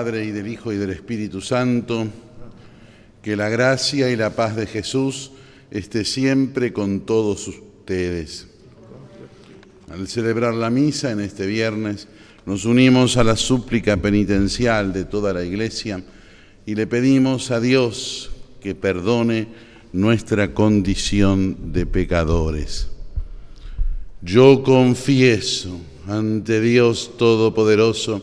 Padre y del Hijo y del Espíritu Santo, que la gracia y la paz de Jesús esté siempre con todos ustedes. Al celebrar la misa en este viernes, nos unimos a la súplica penitencial de toda la Iglesia y le pedimos a Dios que perdone nuestra condición de pecadores. Yo confieso ante Dios Todopoderoso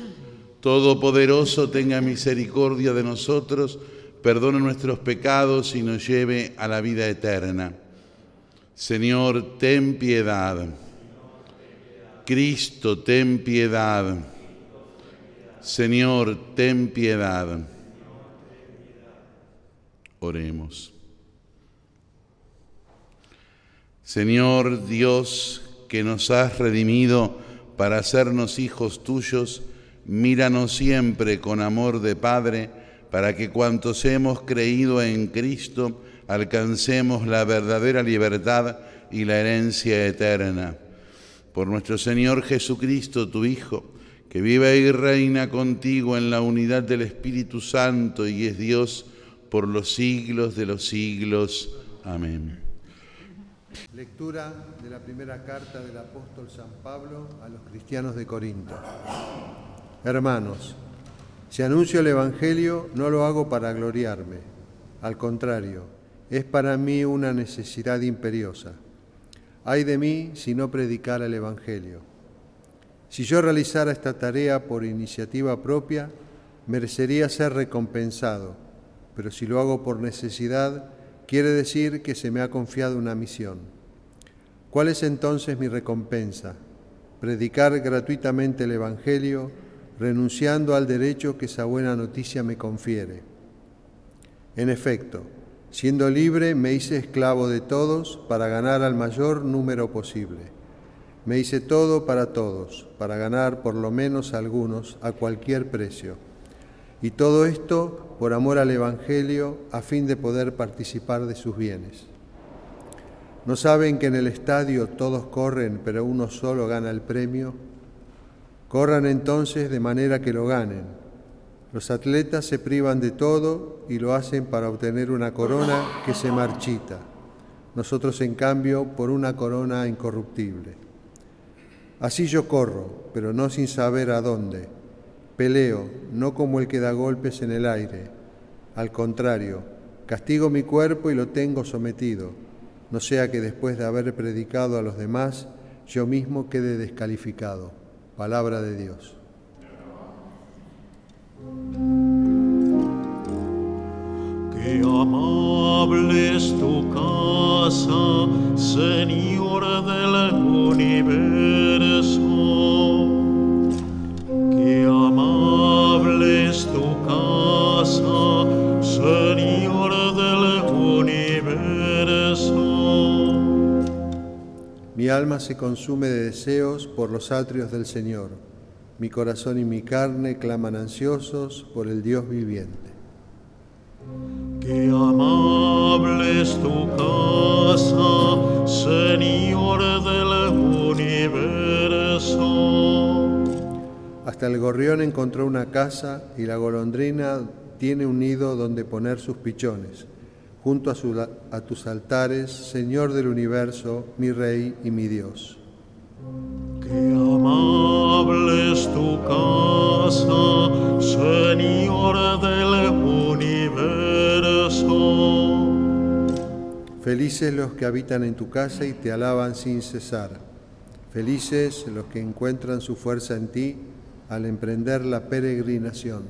Todopoderoso tenga misericordia de nosotros, perdone nuestros pecados y nos lleve a la vida eterna. Señor, ten piedad. Cristo, ten piedad. Señor, ten piedad. Oremos. Señor Dios, que nos has redimido para hacernos hijos tuyos, míranos siempre con amor de Padre, para que cuantos hemos creído en Cristo alcancemos la verdadera libertad y la herencia eterna por nuestro Señor Jesucristo, tu Hijo, que vive y reina contigo en la unidad del Espíritu Santo y es Dios por los siglos de los siglos. Amén. Lectura de la primera carta del apóstol San Pablo a los cristianos de Corinto. Hermanos, si anuncio el Evangelio no lo hago para gloriarme, al contrario, es para mí una necesidad imperiosa Ay de mí si no predicara el Evangelio. Si yo realizara esta tarea por iniciativa propia, merecería ser recompensado, pero si lo hago por necesidad, quiere decir que se me ha confiado una misión. ¿Cuál es entonces mi recompensa? Predicar gratuitamente el Evangelio, renunciando al derecho que esa buena noticia me confiere. En efecto, Siendo libre, me hice esclavo de todos para ganar al mayor número posible. Me hice todo para todos, para ganar por lo menos algunos a cualquier precio. Y todo esto por amor al Evangelio, a fin de poder participar de sus bienes. ¿No saben que en el estadio todos corren, pero uno solo gana el premio? Corran entonces de manera que lo ganen los atletas se privan de todo y lo hacen para obtener una corona que se marchita. Nosotros, en cambio, por una corona incorruptible. Así yo corro, pero no sin saber a dónde. Peleo, no como el que da golpes en el aire. Al contrario, castigo mi cuerpo y lo tengo sometido, no sea que después de haber predicado a los demás, yo mismo quede descalificado. Palabra de Dios. Qué amable es tu casa, Señor del universo. Qué amable es tu casa, Señor Mi alma se consume de deseos por los atrios del Señor mi corazón y mi carne claman ansiosos por el Dios viviente. Qué amable es tu casa, Señor del universo. Hasta el gorrión encontró una casa y la golondrina tiene un nido donde poner sus pichones, junto a, a tus altares, Señor del universo, mi Rey y mi Dios. Qué amable es tu casa, Señor del universo. Felices los que habitan en tu casa y te alaban sin cesar. Felices los que encuentran su fuerza en ti, al emprender la peregrinación.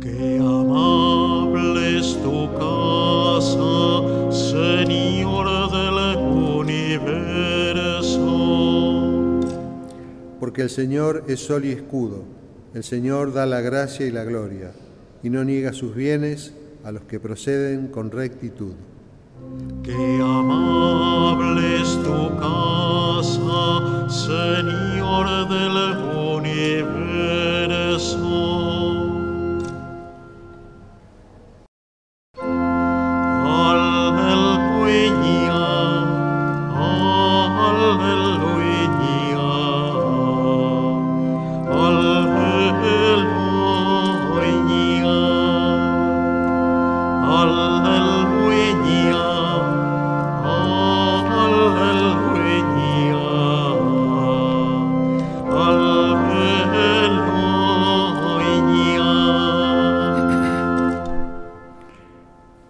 Qué amable es tu casa, Porque el Señor es sol y escudo, el Señor da la gracia y la gloria, y no niega sus bienes a los que proceden con rectitud.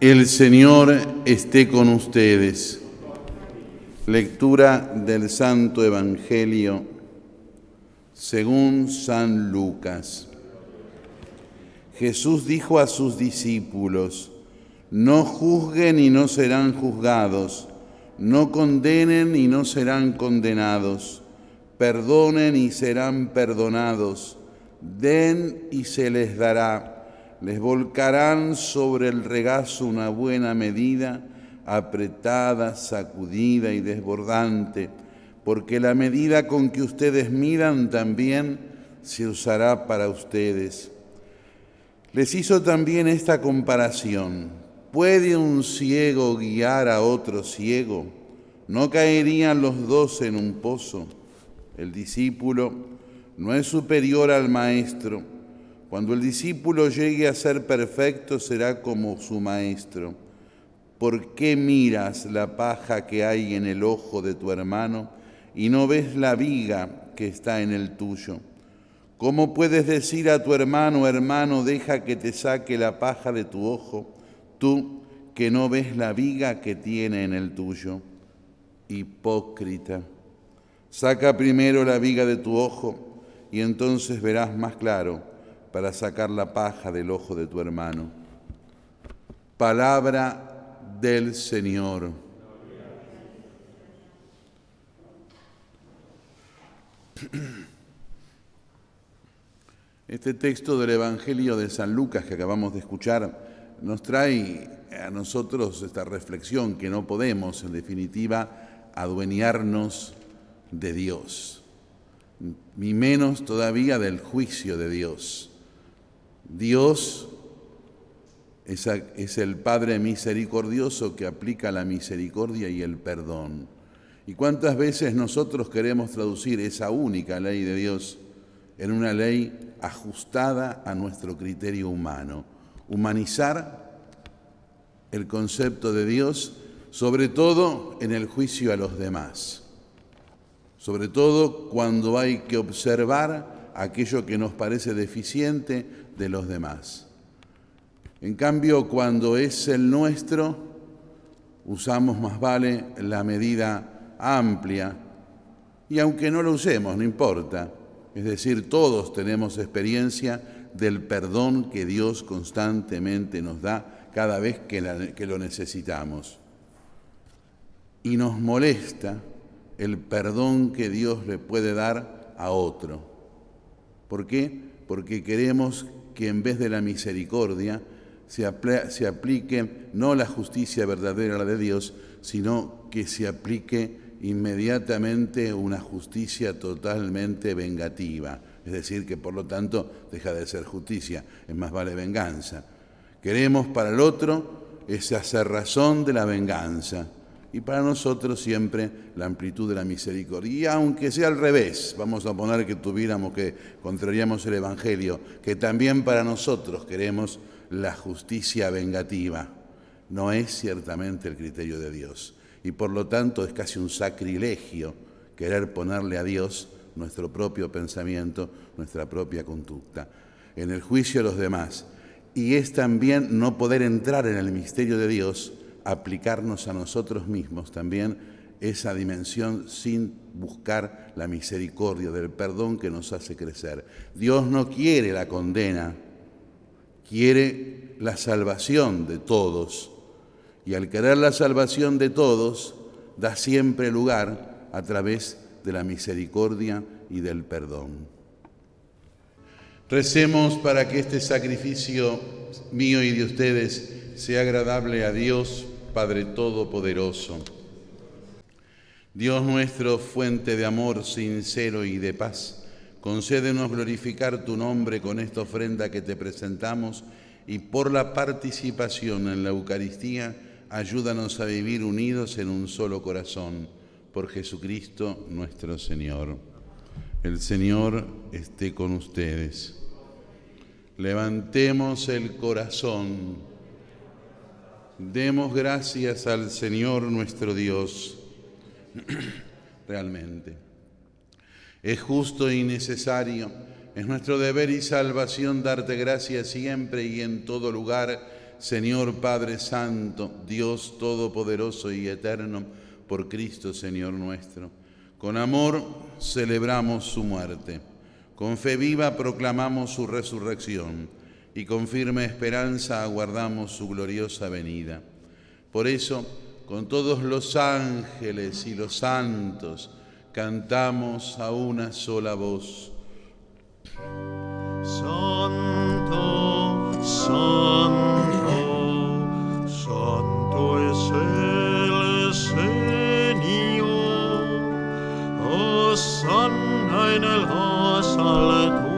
El Señor esté con ustedes. Lectura del Santo Evangelio según San Lucas. Jesús dijo a sus discípulos, no juzguen y no serán juzgados, no condenen y no serán condenados, perdonen y serán perdonados, den y se les dará, les volcarán sobre el regazo una buena medida, apretada, sacudida y desbordante, porque la medida con que ustedes midan también se usará para ustedes. Les hizo también esta comparación. ¿Puede un ciego guiar a otro ciego? ¿No caerían los dos en un pozo? El discípulo no es superior al maestro. Cuando el discípulo llegue a ser perfecto será como su maestro. ¿Por qué miras la paja que hay en el ojo de tu hermano y no ves la viga que está en el tuyo? ¿Cómo puedes decir a tu hermano, hermano, deja que te saque la paja de tu ojo, tú que no ves la viga que tiene en el tuyo? Hipócrita, saca primero la viga de tu ojo y entonces verás más claro para sacar la paja del ojo de tu hermano. Palabra del Señor. Este texto del Evangelio de San Lucas que acabamos de escuchar nos trae a nosotros esta reflexión que no podemos, en definitiva, adueñarnos de Dios, ni menos todavía del juicio de Dios. Dios es, el Padre misericordioso que aplica la misericordia y el perdón. ¿Y cuántas veces nosotros queremos traducir esa única ley de Dios en una ley ajustada a nuestro criterio humano? Humanizar el concepto de Dios, sobre todo en el juicio a los demás, sobre todo cuando hay que observar aquello que nos parece deficiente de los demás. En cambio, cuando es el nuestro, usamos más vale la medida amplia y aunque no lo usemos, no importa. Es decir, todos tenemos experiencia del perdón que Dios constantemente nos da cada vez que, lo necesitamos. Y nos molesta el perdón que Dios le puede dar a otro. ¿Por qué? Porque queremos que en vez de la misericordia se, apl- se aplique no la justicia verdadera, de Dios, sino que se aplique inmediatamente una justicia totalmente vengativa. Es decir, que por lo tanto deja de ser justicia, es más vale venganza. Queremos para el otro esa razón de la venganza y para nosotros siempre la amplitud de la misericordia. Y aunque sea al revés, vamos a poner que tuviéramos que contrariamos el Evangelio, que también para nosotros queremos la justicia vengativa. No es ciertamente el criterio de Dios. Y por lo tanto es casi un sacrilegio querer ponerle a Dios nuestro propio pensamiento, nuestra propia conducta, en el juicio a los demás. Y es también no poder entrar en el misterio de Dios, aplicarnos a nosotros mismos también esa dimensión sin buscar la misericordia del perdón que nos hace crecer. Dios no quiere la condena, quiere la salvación de todos. Y al querer la salvación de todos, da siempre lugar a través de la misericordia y del perdón. Recemos para que este sacrificio mío y de ustedes sea agradable a Dios, Padre Todopoderoso. Dios nuestro, fuente de amor sincero y de paz, concédenos glorificar tu nombre con esta ofrenda que te presentamos y por la participación en la Eucaristía, ayúdanos a vivir unidos en un solo corazón, por Jesucristo nuestro Señor. El Señor esté con ustedes. Levantemos el corazón. Demos gracias al Señor nuestro Dios. Realmente. Es justo y necesario, es nuestro deber y salvación darte gracias siempre y en todo lugar, Señor Padre Santo, Dios Todopoderoso y Eterno, por Cristo Señor nuestro. Con amor celebramos su muerte, con fe viva proclamamos su resurrección y con firme esperanza aguardamos su gloriosa venida. Por eso, con todos los ángeles y los santos, cantamos a una sola voz. Santo, santo, santo es el Señor. Hosanna en las alturas.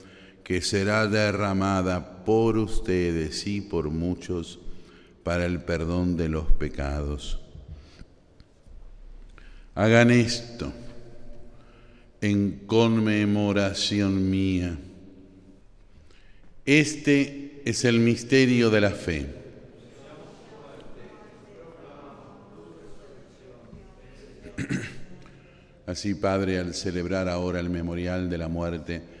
que será derramada por ustedes y por muchos para el perdón de los pecados. Hagan esto en conmemoración mía. Este es el misterio de la fe. Así, Padre, al celebrar ahora el memorial de la muerte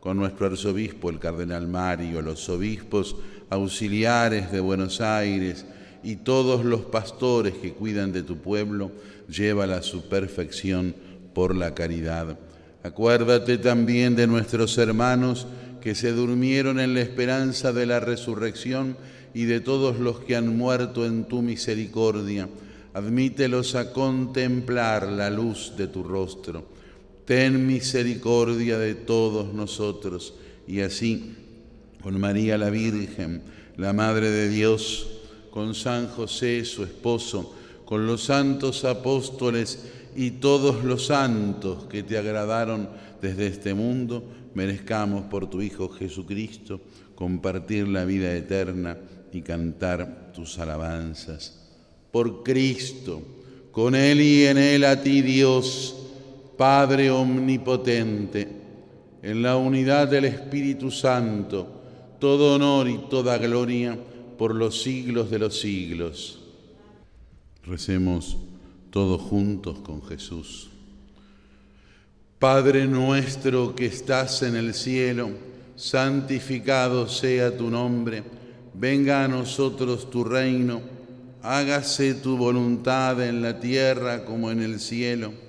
con nuestro arzobispo, el cardenal Mario, los obispos auxiliares de Buenos Aires y todos los pastores que cuidan de tu pueblo, llévala a su perfección por la caridad. Acuérdate también de nuestros hermanos que se durmieron en la esperanza de la resurrección y de todos los que han muerto en tu misericordia. Admítelos a contemplar la luz de tu rostro ten misericordia de todos nosotros. Y así, con María la Virgen, la Madre de Dios, con San José, su esposo, con los santos apóstoles y todos los santos que te agradaron desde este mundo, merezcamos por tu Hijo Jesucristo compartir la vida eterna y cantar tus alabanzas. Por Cristo, con Él y en Él a ti Dios, Padre Omnipotente, en la unidad del Espíritu Santo, todo honor y toda gloria por los siglos de los siglos. Recemos todos juntos con Jesús. Padre nuestro que estás en el cielo, santificado sea tu nombre, venga a nosotros tu reino, hágase tu voluntad en la tierra como en el cielo.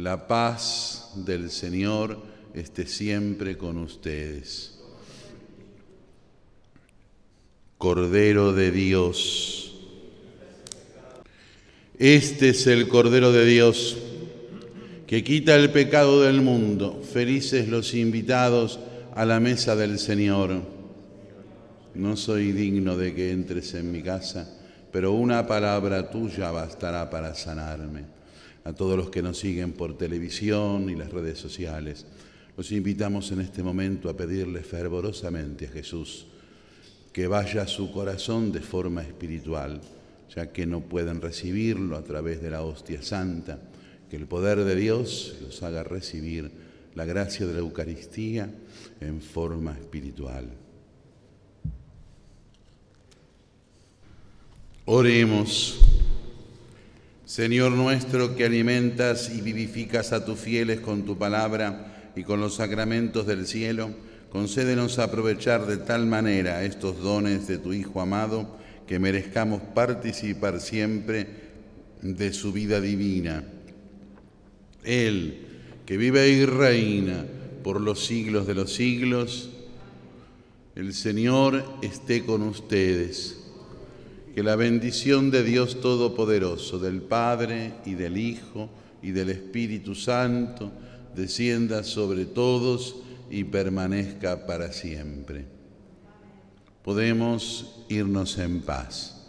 La paz del Señor esté siempre con ustedes. Cordero de Dios. Este es el Cordero de Dios que quita el pecado del mundo. Felices los invitados a la mesa del Señor. No soy digno de que entres en mi casa, pero una palabra tuya bastará para sanarme. A todos los que nos siguen por televisión y las redes sociales, los invitamos en este momento a pedirle fervorosamente a Jesús que vaya a su corazón de forma espiritual, ya que no pueden recibirlo a través de la hostia santa, que el poder de Dios los haga recibir la gracia de la Eucaristía en forma espiritual. Oremos. Señor nuestro que alimentas y vivificas a tus fieles con tu palabra y con los sacramentos del cielo, concédenos aprovechar de tal manera estos dones de tu Hijo amado que merezcamos participar siempre de su vida divina. Él, que vive y reina por los siglos de los siglos, el Señor esté con ustedes. Que la bendición de Dios Todopoderoso, del Padre y del Hijo y del Espíritu Santo, descienda sobre todos y permanezca para siempre. Podemos irnos en paz.